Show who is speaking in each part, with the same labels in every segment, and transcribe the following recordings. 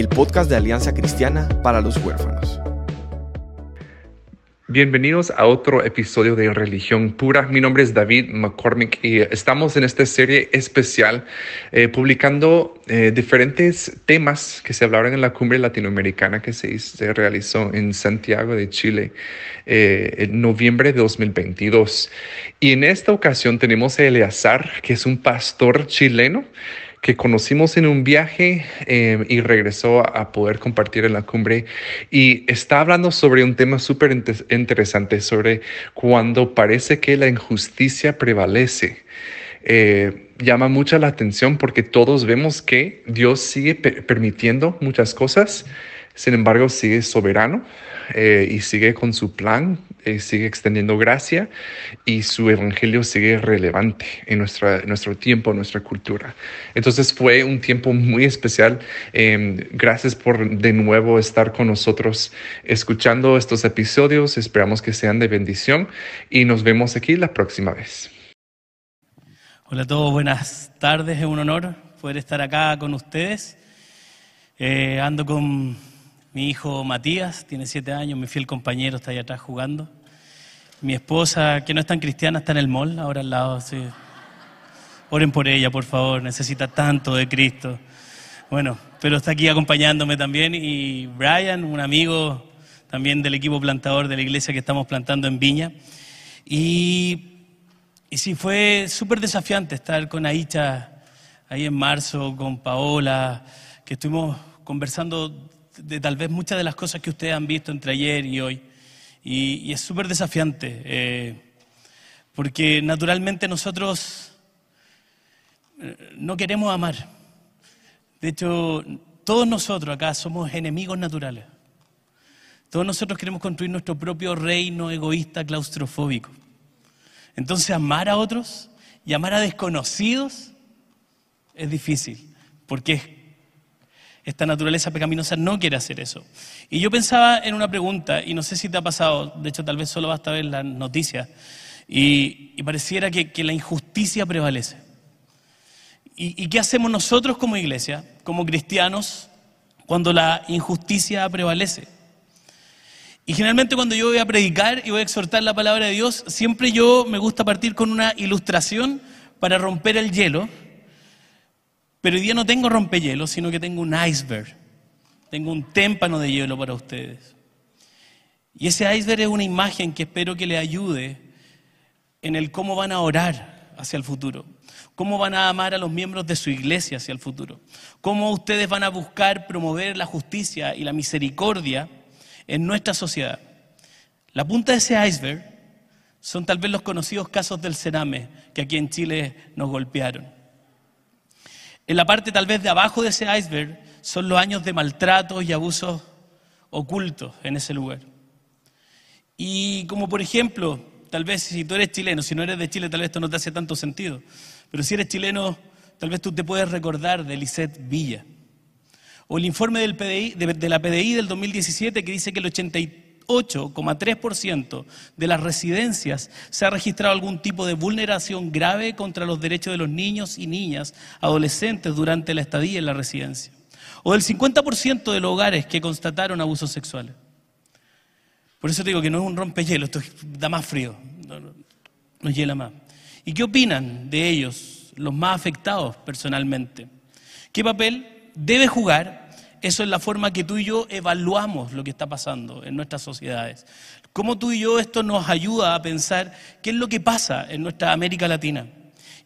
Speaker 1: el podcast de Alianza Cristiana para los Huérfanos.
Speaker 2: Bienvenidos a otro episodio de Religión Pura. Mi nombre es David McCormick y estamos en esta serie especial eh, publicando eh, diferentes temas que se hablaron en la cumbre latinoamericana que se, realizó en Santiago de Chile eh, en noviembre de 2022. Y en esta ocasión tenemos a Eleazar, que es un pastor chileno que conocimos en un viaje eh, y regresó a poder compartir en la cumbre. Y está hablando sobre un tema súper interesante, sobre cuando parece que la injusticia prevalece. Eh, llama mucha la atención porque todos vemos que Dios sigue permitiendo muchas cosas, sin embargo sigue soberano eh, y sigue con su plan, eh, sigue extendiendo gracia y su evangelio sigue relevante en nuestra, nuestro tiempo, nuestra cultura. Entonces fue un tiempo muy especial. Em, gracias por de nuevo estar con nosotros escuchando estos episodios. Esperamos que sean de bendición y nos vemos aquí la próxima vez.
Speaker 3: Hola a todos, buenas tardes. Es un honor poder estar acá con ustedes. Eh, ando con mi hijo Matías tiene siete años, mi fiel compañero está ahí atrás jugando. Mi esposa, que no es tan cristiana, está en el mall, ahora al lado. Sí. Oren por ella, por favor, necesita tanto de Cristo. Bueno, pero está aquí acompañándome también. Y Brian, un amigo también del equipo plantador de la iglesia que estamos plantando en Viña. Y, y sí, fue súper desafiante estar con Aicha ahí en marzo, con Paola, que estuvimos conversando de tal vez muchas de las cosas que ustedes han visto entre ayer y hoy. Y, es súper desafiante, eh, porque naturalmente nosotros eh, no queremos amar. De hecho, todos nosotros acá somos enemigos naturales. Todos nosotros queremos construir nuestro propio reino egoísta, claustrofóbico. Entonces, amar a otros y amar a desconocidos es difícil, porque es esta naturaleza pecaminosa no quiere hacer eso. Y yo pensaba en una pregunta, y no sé si te ha pasado, de hecho tal vez solo basta ver las noticias, y, pareciera que, la injusticia prevalece. ¿Y, qué hacemos nosotros como iglesia, como cristianos, cuando la injusticia prevalece? Y generalmente cuando yo voy a predicar y voy a exhortar la palabra de Dios, siempre yo me gusta partir con una ilustración para romper el hielo pero hoy día no tengo rompehielo, sino que tengo un iceberg. Tengo un témpano de hielo para ustedes. Y ese iceberg es una imagen que espero que le ayude en el cómo van a orar hacia el futuro, cómo van a amar a los miembros de su iglesia hacia el futuro, cómo ustedes van a buscar promover la justicia y la misericordia en nuestra sociedad. La punta de ese iceberg son tal vez los conocidos casos del cename que aquí en Chile nos golpearon. En la parte tal vez de abajo de ese iceberg son los años de maltratos y abusos ocultos en ese lugar. Y como por ejemplo, tal vez si tú eres chileno, si no eres de Chile, tal vez esto no te hace tanto sentido, pero si eres chileno, tal vez tú te puedes recordar de Lisette Villa. O el informe del PDI, de, la PDI del 2017 que dice que el 83 8,3% de las residencias se ha registrado algún tipo de vulneración grave contra los derechos de los niños y niñas, adolescentes durante la estadía en la residencia. O del 50% de los hogares que constataron abusos sexuales. Por eso digo que no es un rompehielo, esto da más frío, nos hiela más. ¿Y qué opinan de ellos, los más afectados personalmente? ¿Qué papel debe jugar eso es la forma que tú y yo evaluamos lo que está pasando en nuestras sociedades. Cómo tú y yo esto nos ayuda a pensar qué es lo que pasa en nuestra América Latina.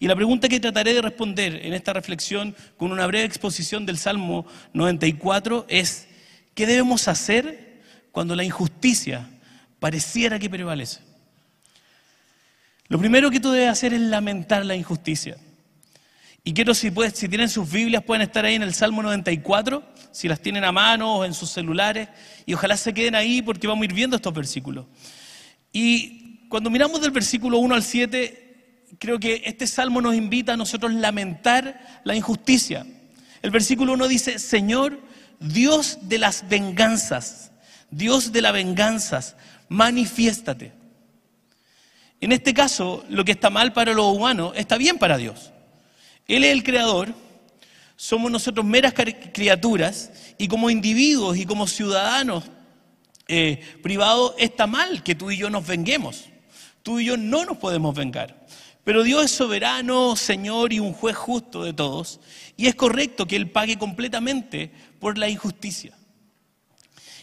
Speaker 3: Y la pregunta que trataré de responder en esta reflexión con una breve exposición del Salmo 94 es, ¿qué debemos hacer cuando la injusticia pareciera que prevalece? Lo primero que tú debes hacer es lamentar la injusticia. Y quiero, si, si tienen sus Biblias, pueden estar ahí en el Salmo 94, si las tienen a mano o en sus celulares, y ojalá se queden ahí porque vamos a ir viendo estos versículos. Y cuando miramos del versículo 1 al 7, creo que este salmo nos invita a nosotros lamentar la injusticia. El versículo 1 dice, Señor, Dios de las venganzas, Dios de las venganzas, manifiéstate. En este caso, lo que está mal para los humanos está bien para Dios. Él es el creador, somos nosotros meras criaturas y como individuos y como ciudadanos eh, privados está mal que tú y yo nos venguemos. Tú y yo no nos podemos vengar. Pero Dios es soberano, Señor y un juez justo de todos. Y es correcto que Él pague completamente por la injusticia.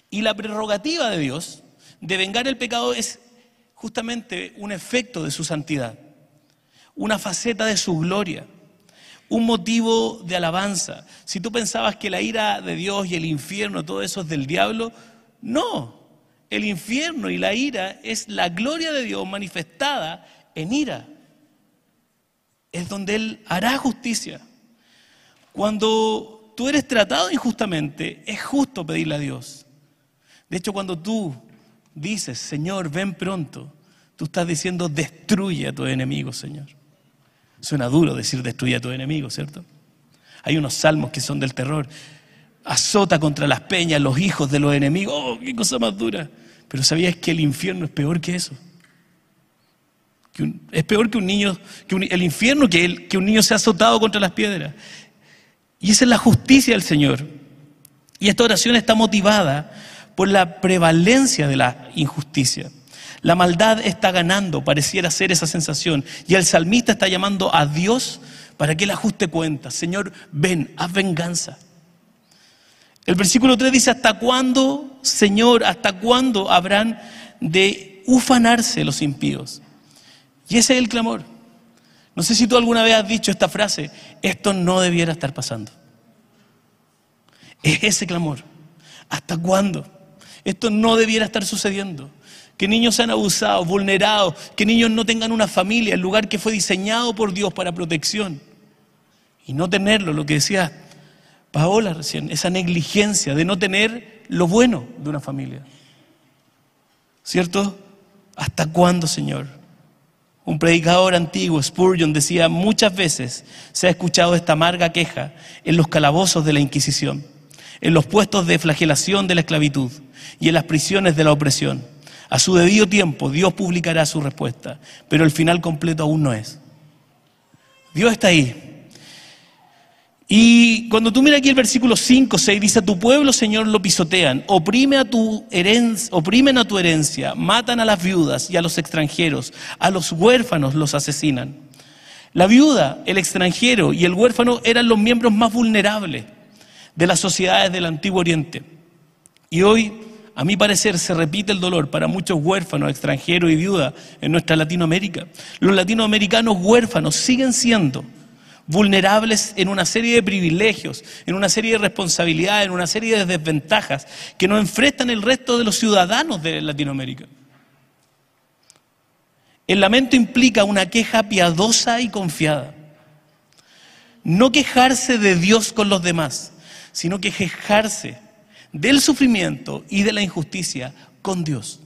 Speaker 3: Y la prerrogativa de Dios de vengar el pecado es justamente un efecto de su santidad, una faceta de su gloria un motivo de alabanza. Si tú pensabas que la ira de Dios y el infierno, todo eso es del diablo, no. El infierno y la ira es la gloria de Dios manifestada en ira. Es donde Él hará justicia. Cuando tú eres tratado injustamente, es justo pedirle a Dios. De hecho, cuando tú dices, Señor, ven pronto, tú estás diciendo, destruye a tu enemigo, Señor. Suena duro decir destruye a tu enemigo, ¿cierto? Hay unos salmos que son del terror. Azota contra las peñas los hijos de los enemigos. ¡Oh, qué cosa más dura! Pero ¿sabías que el infierno es peor que eso? es peor que un niño, que el infierno que, que un niño sea azotado contra las piedras. Y esa es la justicia del Señor. Y esta oración está motivada por la prevalencia de la injusticia. La maldad está ganando, pareciera ser esa sensación. Y el salmista está llamando a Dios para que él ajuste cuentas. Señor, ven, haz venganza. El versículo 3 dice, ¿hasta cuándo, Señor, hasta cuándo habrán de ufanarse los impíos? Y ese es el clamor. No sé si tú alguna vez has dicho esta frase, esto no debiera estar pasando. Es ese clamor. ¿Hasta cuándo? Esto no debiera estar sucediendo que niños sean abusados, vulnerados, que niños no tengan una familia, el lugar que fue diseñado por Dios para protección. Y no tenerlo, lo que decía Paola recién, esa negligencia de no tener lo bueno de una familia. ¿Cierto? ¿Hasta cuándo, Señor? Un predicador antiguo, Spurgeon, decía, muchas veces se ha escuchado esta amarga queja en los calabozos de la Inquisición, en los puestos de flagelación de la esclavitud y en las prisiones de la opresión. A su debido tiempo Dios publicará su respuesta, pero el final completo aún no es. Dios está ahí. Y cuando tú miras aquí el versículo 5, 6, dice, a tu pueblo, Señor, lo pisotean, oprime a tu herencia, oprimen a tu herencia, matan a las viudas y a los extranjeros, a los huérfanos los asesinan. La viuda, el extranjero y el huérfano eran los miembros más vulnerables de las sociedades del Antiguo Oriente. Y hoy a mi parecer, se repite el dolor para muchos huérfanos, extranjeros y viudas en nuestra Latinoamérica. Los latinoamericanos huérfanos siguen siendo vulnerables en una serie de privilegios, en una serie de responsabilidades, en una serie de desventajas que no enfrentan el resto de los ciudadanos de Latinoamérica. El lamento implica una queja piadosa y confiada. No quejarse de Dios con los demás, sino que quejarse del sufrimiento y de la injusticia con Dios.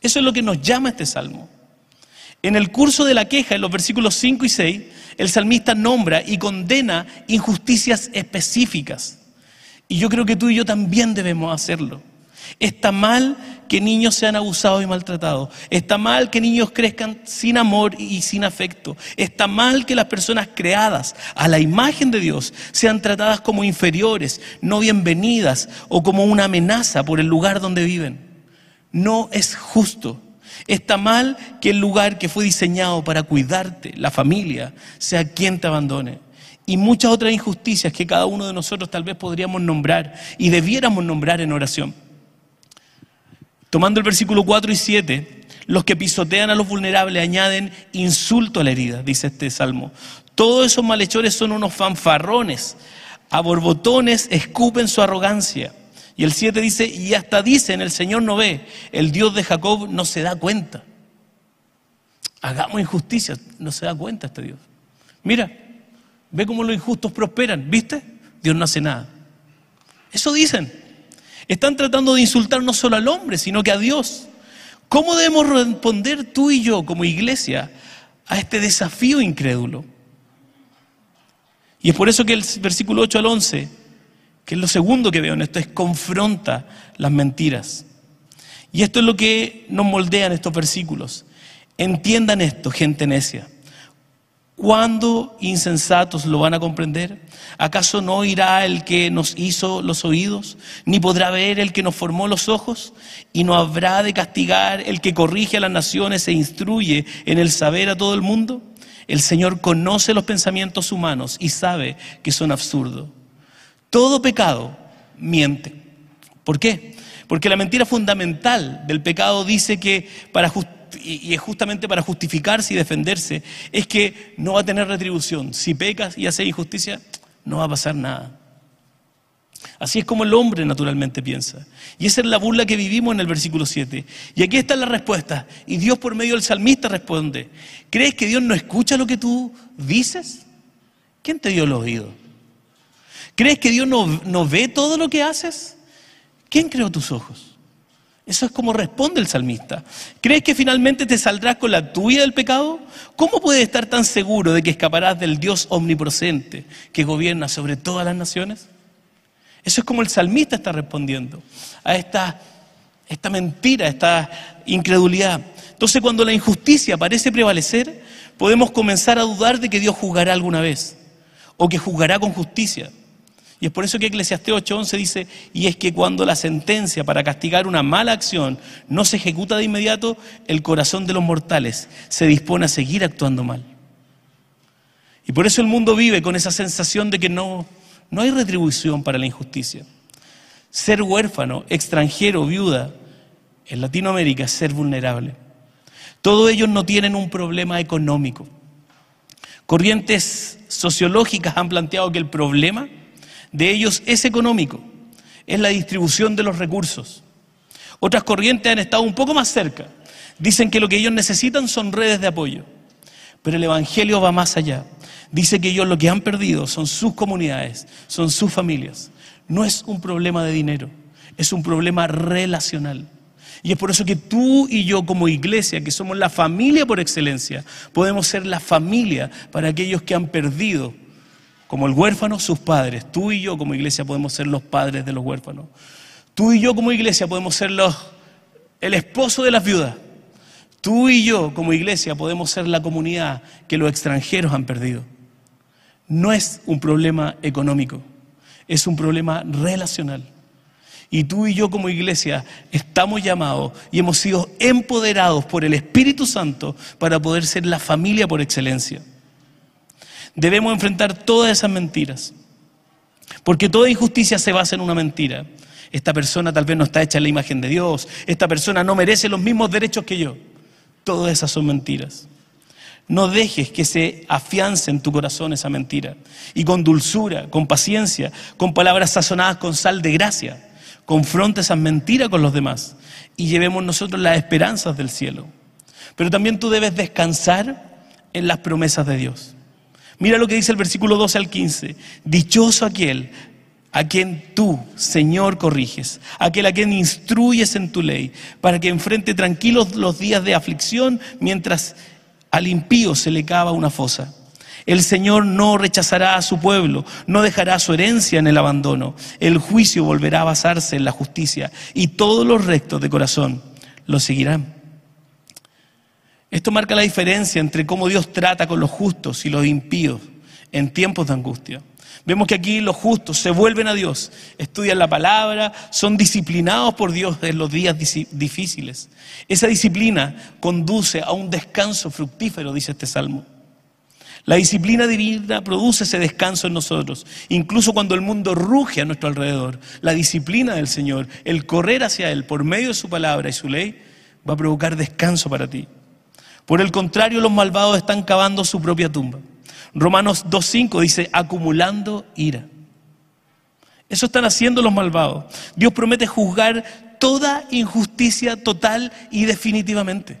Speaker 3: Eso es lo que nos llama este salmo. En el curso de la queja, en los versículos 5 y 6, el salmista nombra y condena injusticias específicas. Y yo creo que tú y yo también debemos hacerlo. Está mal que niños sean abusados y maltratados. Está mal que niños crezcan sin amor y sin afecto. Está mal que las personas creadas a la imagen de Dios sean tratadas como inferiores, no bienvenidas o como una amenaza por el lugar donde viven. No es justo. Está mal que el lugar que fue diseñado para cuidarte, la familia, sea quien te abandone. Y muchas otras injusticias que cada uno de nosotros tal vez podríamos nombrar y debiéramos nombrar en oración. Tomando el versículo 4 y 7, los que pisotean a los vulnerables añaden insulto a la herida, dice este salmo. Todos esos malhechores son unos fanfarrones, a borbotones escupen su arrogancia. Y el 7 dice, y hasta dicen, el Señor no ve, el Dios de Jacob no se da cuenta. Hagamos injusticia, no se da cuenta este Dios. Mira, Ve cómo los injustos prosperan, ¿viste? Dios no hace nada. Eso dicen. Están tratando de insultar no solo al hombre, sino que a Dios. ¿Cómo debemos responder tú y yo como iglesia a este desafío incrédulo? Y es por eso que el versículo 8 al 11, que es lo segundo que veo en esto, es confronta las mentiras. Y esto es lo que nos moldean estos versículos. Entiendan esto, gente necia. ¿Cuándo insensatos lo van a comprender? ¿Acaso no oirá el que nos hizo los oídos? ¿Ni podrá ver el que nos formó los ojos? ¿Y no habrá de castigar el que corrige a las naciones e instruye en el saber a todo el mundo? El Señor conoce los pensamientos humanos y sabe que son absurdos. Todo pecado miente. ¿Por qué? Porque la mentira fundamental del pecado dice que para justificar y es justamente para justificarse y defenderse, es que no va a tener retribución. Si pecas y haces injusticia, no va a pasar nada. Así es como el hombre naturalmente piensa. Y esa es la burla que vivimos en el versículo 7. Y aquí está la respuesta. Y Dios por medio del salmista responde, ¿crees que Dios no escucha lo que tú dices? ¿Quién te dio el oído? ¿Crees que Dios no, no ve todo lo que haces? ¿Quién creó tus ojos? Eso es como responde el salmista. ¿Crees que finalmente te saldrás con la tuya del pecado? ¿Cómo puedes estar tan seguro de que escaparás del Dios omnipresente que gobierna sobre todas las naciones? Eso es como el salmista está respondiendo a esta, esta mentira, esta incredulidad. Entonces cuando la injusticia parece prevalecer, podemos comenzar a dudar de que Dios juzgará alguna vez o que juzgará con justicia. Y es por eso que Eclesiastés 8:11 dice, y es que cuando la sentencia para castigar una mala acción no se ejecuta de inmediato, el corazón de los mortales se dispone a seguir actuando mal. Y por eso el mundo vive con esa sensación de que no, no hay retribución para la injusticia. Ser huérfano, extranjero, viuda, en Latinoamérica es ser vulnerable. Todos ellos no tienen un problema económico. Corrientes sociológicas han planteado que el problema de ellos es económico, es la distribución de los recursos. Otras corrientes han estado un poco más cerca. Dicen que lo que ellos necesitan son redes de apoyo. Pero el Evangelio va más allá. Dice que ellos lo que han perdido son sus comunidades, son sus familias. No es un problema de dinero, es un problema relacional. Y es por eso que tú y yo como iglesia, que somos la familia por excelencia, podemos ser la familia para aquellos que han perdido como el huérfano, sus padres. Tú y yo como iglesia podemos ser los padres de los huérfanos. Tú y yo como iglesia podemos ser los, el esposo de las viudas. Tú y yo como iglesia podemos ser la comunidad que los extranjeros han perdido. No es un problema económico, es un problema relacional. Y tú y yo como iglesia estamos llamados y hemos sido empoderados por el Espíritu Santo para poder ser la familia por excelencia. Debemos enfrentar todas esas mentiras. Porque toda injusticia se basa en una mentira. Esta persona tal vez no está hecha en la imagen de Dios. Esta persona no merece los mismos derechos que yo. Todas esas son mentiras. No dejes que se afiance en tu corazón esa mentira. Y con dulzura, con paciencia, con palabras sazonadas con sal de gracia, confronta esas mentiras con los demás y llevemos nosotros las esperanzas del cielo. Pero también tú debes descansar en las promesas de Dios. Mira lo que dice el versículo 12 al 15. Dichoso aquel a quien tú, Señor, corriges, aquel a quien instruyes en tu ley, para que enfrente tranquilos los días de aflicción mientras al impío se le cava una fosa. El Señor no rechazará a su pueblo, no dejará su herencia en el abandono. El juicio volverá a basarse en la justicia y todos los rectos de corazón lo seguirán. Esto marca la diferencia entre cómo Dios trata con los justos y los impíos en tiempos de angustia. Vemos que aquí los justos se vuelven a Dios, estudian la palabra, son disciplinados por Dios en los días difíciles. Esa disciplina conduce a un descanso fructífero, dice este salmo. La disciplina divina produce ese descanso en nosotros, incluso cuando el mundo ruge a nuestro alrededor. La disciplina del Señor, el correr hacia Él por medio de su palabra y su ley, va a provocar descanso para ti. Por el contrario, los malvados están cavando su propia tumba. Romanos 2.5 dice, acumulando ira. Eso están haciendo los malvados. Dios promete juzgar toda injusticia total y definitivamente.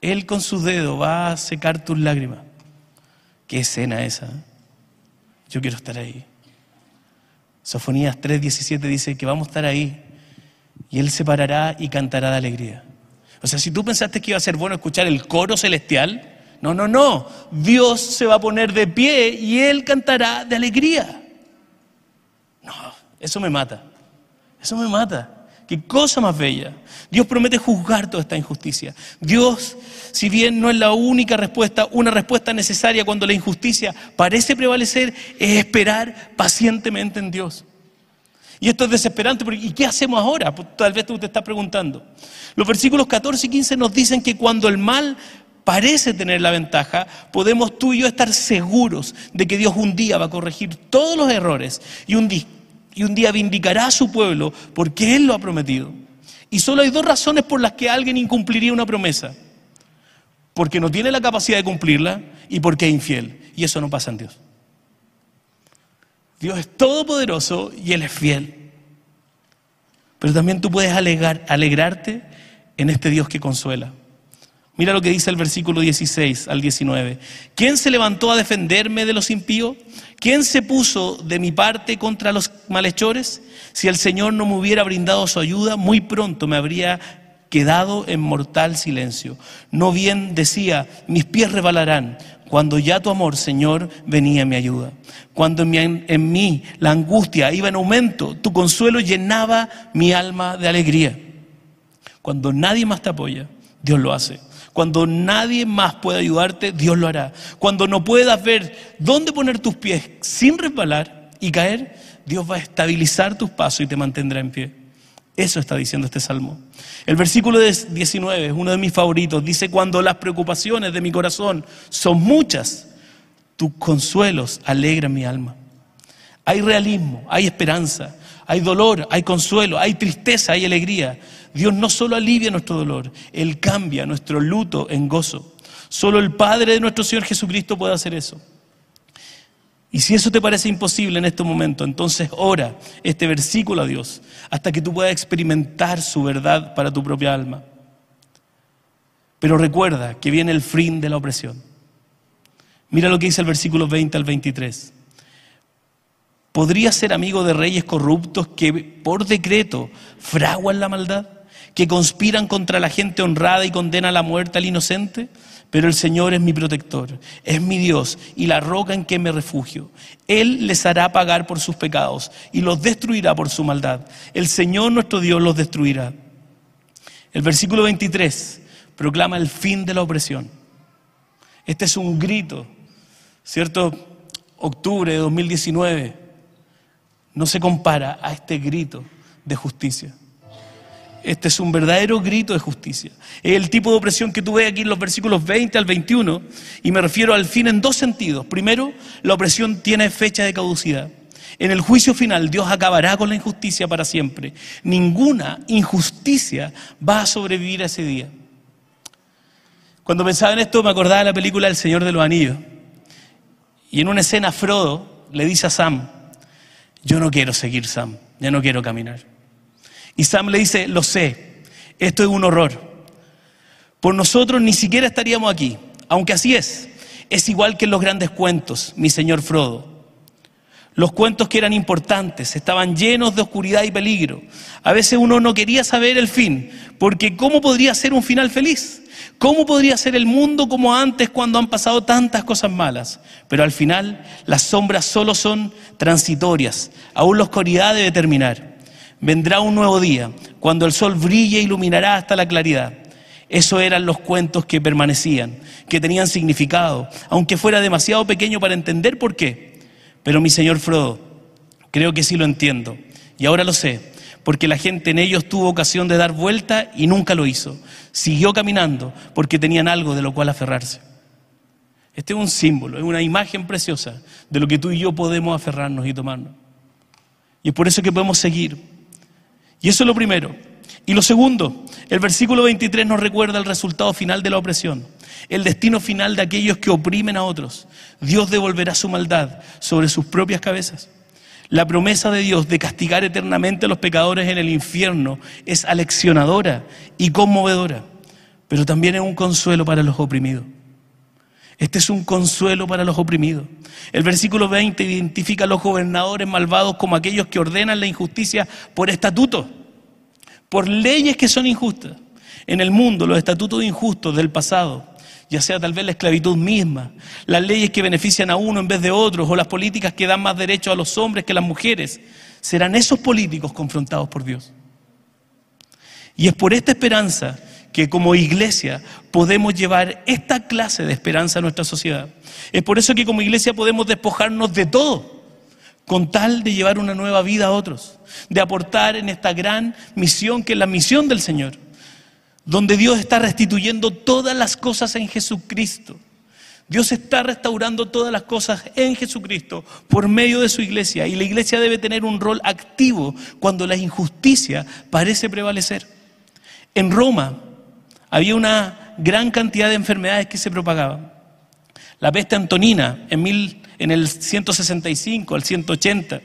Speaker 3: Él con su dedo va a secar tus lágrimas. Qué escena esa. Yo quiero estar ahí. Sofonías 3:17 dice que vamos a estar ahí y Él se parará y cantará de alegría. O sea, si tú pensaste que iba a ser bueno escuchar el coro celestial, no, no, no. Dios se va a poner de pie y Él cantará de alegría. No, eso me mata. Eso me mata. Qué cosa más bella. Dios promete juzgar toda esta injusticia. Dios, si bien no es la única respuesta, una respuesta necesaria cuando la injusticia parece prevalecer, es esperar pacientemente en Dios. Y esto es desesperante, porque ¿y qué hacemos ahora? Pues, tal vez tú te estás preguntando. Los versículos 14 y 15 nos dicen que cuando el mal parece tener la ventaja, podemos tú y yo estar seguros de que Dios un día va a corregir todos los errores y un día y un día vindicará a su pueblo porque Él lo ha prometido. Y solo hay dos razones por las que alguien incumpliría una promesa. Porque no tiene la capacidad de cumplirla y porque es infiel. Y eso no pasa en Dios. Dios es todopoderoso y Él es fiel. Pero también tú puedes alegrarte en este Dios que consuela. Mira lo que dice el versículo 16 al 19. ¿Quién se levantó a defenderme de los impíos? ¿Quién se puso de mi parte contra los malhechores? Si el Señor no me hubiera brindado su ayuda, muy pronto me habría quedado en mortal silencio. No bien decía, mis pies rebalarán, cuando ya tu amor, Señor, venía en mi ayuda. Cuando en, en mí la angustia iba en aumento, tu consuelo llenaba mi alma de alegría. Cuando nadie más te apoya, Dios lo hace. Cuando nadie más puede ayudarte, Dios lo hará. Cuando no puedas ver dónde poner tus pies sin resbalar y caer, Dios va a estabilizar tus pasos y te mantendrá en pie. Eso está diciendo este salmo. El versículo 19 es uno de mis favoritos. Dice, cuando las preocupaciones de mi corazón son muchas, tus consuelos alegran mi alma. Hay realismo, hay esperanza, hay dolor, hay consuelo, hay tristeza, hay alegría. Dios no solo alivia nuestro dolor, Él cambia nuestro luto en gozo. Solo el Padre de nuestro Señor Jesucristo puede hacer eso. Y si eso te parece imposible en este momento, entonces ora este versículo a Dios hasta que tú puedas experimentar su verdad para tu propia alma. Pero recuerda que viene el fin de la opresión. Mira lo que dice el versículo 20 al 23. ¿Podría ser amigo de reyes corruptos que por decreto fraguan la maldad? que conspiran contra la gente honrada y condena a la muerte al inocente, pero el Señor es mi protector, es mi Dios y la roca en que me refugio. Él les hará pagar por sus pecados y los destruirá por su maldad. El Señor nuestro Dios los destruirá. El versículo 23 proclama el fin de la opresión. Este es un grito, ¿cierto? Octubre de 2019 no se compara a este grito de justicia. Este es un verdadero grito de justicia. Es el tipo de opresión que tú ves aquí en los versículos 20 al 21 y me refiero al fin en dos sentidos. Primero, la opresión tiene fecha de caducidad. En el juicio final Dios acabará con la injusticia para siempre. Ninguna injusticia va a sobrevivir a ese día. Cuando pensaba en esto me acordaba de la película El Señor de los Anillos. Y en una escena Frodo le dice a Sam, yo no quiero seguir Sam, ya no quiero caminar. Y Sam le dice, lo sé, esto es un horror. Por nosotros ni siquiera estaríamos aquí, aunque así es. Es igual que en los grandes cuentos, mi señor Frodo. Los cuentos que eran importantes estaban llenos de oscuridad y peligro. A veces uno no quería saber el fin, porque ¿cómo podría ser un final feliz? ¿Cómo podría ser el mundo como antes cuando han pasado tantas cosas malas? Pero al final las sombras solo son transitorias, aún la oscuridad debe terminar. Vendrá un nuevo día, cuando el sol brille e iluminará hasta la claridad. Eso eran los cuentos que permanecían, que tenían significado, aunque fuera demasiado pequeño para entender por qué. Pero mi señor Frodo, creo que sí lo entiendo, y ahora lo sé, porque la gente en ellos tuvo ocasión de dar vuelta y nunca lo hizo. Siguió caminando porque tenían algo de lo cual aferrarse. Este es un símbolo, es una imagen preciosa de lo que tú y yo podemos aferrarnos y tomarnos. Y es por eso que podemos seguir, y eso es lo primero. Y lo segundo, el versículo 23 nos recuerda el resultado final de la opresión, el destino final de aquellos que oprimen a otros. Dios devolverá su maldad sobre sus propias cabezas. La promesa de Dios de castigar eternamente a los pecadores en el infierno es aleccionadora y conmovedora, pero también es un consuelo para los oprimidos. Este es un consuelo para los oprimidos. El versículo 20 identifica a los gobernadores malvados como aquellos que ordenan la injusticia por estatutos, por leyes que son injustas. En el mundo, los estatutos injustos del pasado, ya sea tal vez la esclavitud misma, las leyes que benefician a uno en vez de otros, o las políticas que dan más derechos a los hombres que a las mujeres, serán esos políticos confrontados por Dios. Y es por esta esperanza que como iglesia podemos llevar esta clase de esperanza a nuestra sociedad. Es por eso que como iglesia podemos despojarnos de todo con tal de llevar una nueva vida a otros, de aportar en esta gran misión que es la misión del Señor, donde Dios está restituyendo todas las cosas en Jesucristo. Dios está restaurando todas las cosas en Jesucristo por medio de su iglesia y la iglesia debe tener un rol activo cuando la injusticia parece prevalecer. En Roma, había una gran cantidad de enfermedades que se propagaban. La peste antonina en, mil, en el 165 al 180,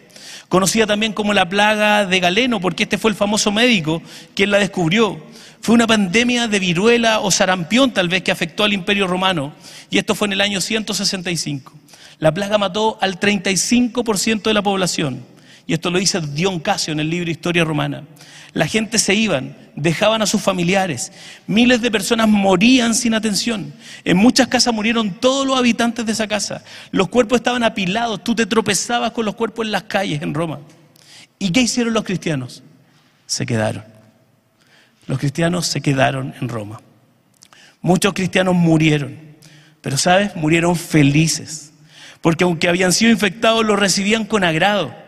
Speaker 3: conocida también como la plaga de Galeno, porque este fue el famoso médico quien la descubrió. Fue una pandemia de viruela o sarampión tal vez que afectó al imperio romano, y esto fue en el año 165. La plaga mató al 35% de la población, y esto lo dice Dion Casio en el libro Historia Romana. La gente se iban, dejaban a sus familiares. Miles de personas morían sin atención. En muchas casas murieron todos los habitantes de esa casa. Los cuerpos estaban apilados. Tú te tropezabas con los cuerpos en las calles en Roma. ¿Y qué hicieron los cristianos? Se quedaron. Los cristianos se quedaron en Roma. Muchos cristianos murieron. Pero sabes, murieron felices. Porque aunque habían sido infectados, lo recibían con agrado.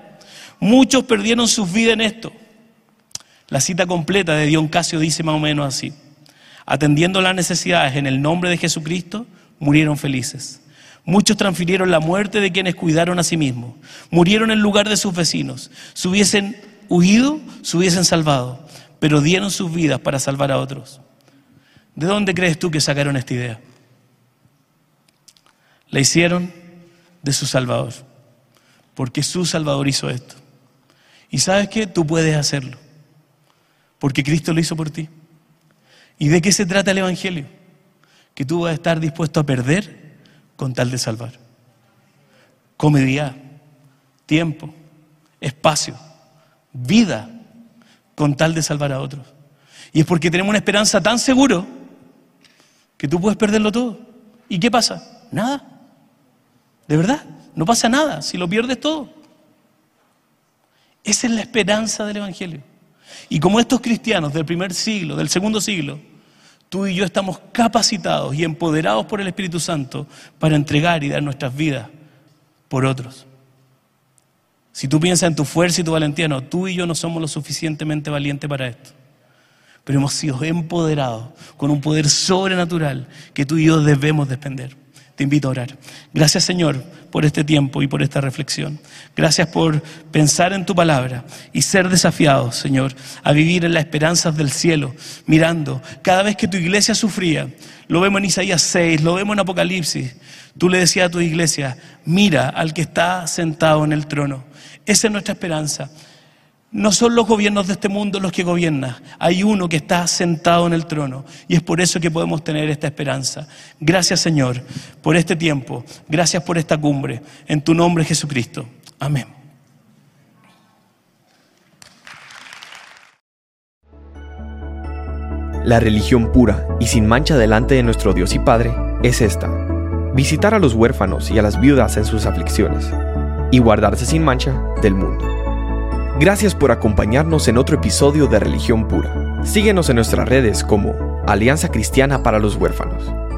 Speaker 3: Muchos perdieron sus vidas en esto. La cita completa de Dion Casio dice más o menos así. Atendiendo las necesidades en el nombre de Jesucristo, murieron felices. Muchos transfirieron la muerte de quienes cuidaron a sí mismos. Murieron en lugar de sus vecinos. Se hubiesen huido, se hubiesen salvado, pero dieron sus vidas para salvar a otros. ¿De dónde crees tú que sacaron esta idea? La hicieron de su Salvador, porque su Salvador hizo esto. Y sabes qué, tú puedes hacerlo porque Cristo lo hizo por ti. ¿Y de qué se trata el Evangelio? Que tú vas a estar dispuesto a perder con tal de salvar. Comodidad, tiempo, espacio, vida, con tal de salvar a otros. Y es porque tenemos una esperanza tan seguro que tú puedes perderlo todo. ¿Y qué pasa? Nada. De verdad, no pasa nada si lo pierdes todo. Esa es la esperanza del Evangelio. Y como estos cristianos del primer siglo, del segundo siglo, tú y yo estamos capacitados y empoderados por el Espíritu Santo para entregar y dar nuestras vidas por otros. Si tú piensas en tu fuerza y tu valentía, no, tú y yo no somos lo suficientemente valientes para esto. Pero hemos sido empoderados con un poder sobrenatural que tú y yo debemos depender. Te invito a orar. Gracias Señor por este tiempo y por esta reflexión. Gracias por pensar en tu palabra y ser desafiados, Señor, a vivir en las esperanzas del cielo, mirando cada vez que tu iglesia sufría. Lo vemos en Isaías 6, lo vemos en Apocalipsis. Tú le decías a tu iglesia, mira al que está sentado en el trono. Esa es nuestra esperanza. No son los gobiernos de este mundo los que gobiernan, hay uno que está sentado en el trono y es por eso que podemos tener esta esperanza. Gracias Señor por este tiempo, gracias por esta cumbre, en tu nombre Jesucristo. Amén.
Speaker 1: La religión pura y sin mancha delante de nuestro Dios y Padre es esta, visitar a los huérfanos y a las viudas en sus aflicciones y guardarse sin mancha del mundo. Gracias por acompañarnos en otro episodio de Religión Pura. Síguenos en nuestras redes como Alianza Cristiana para los Huérfanos.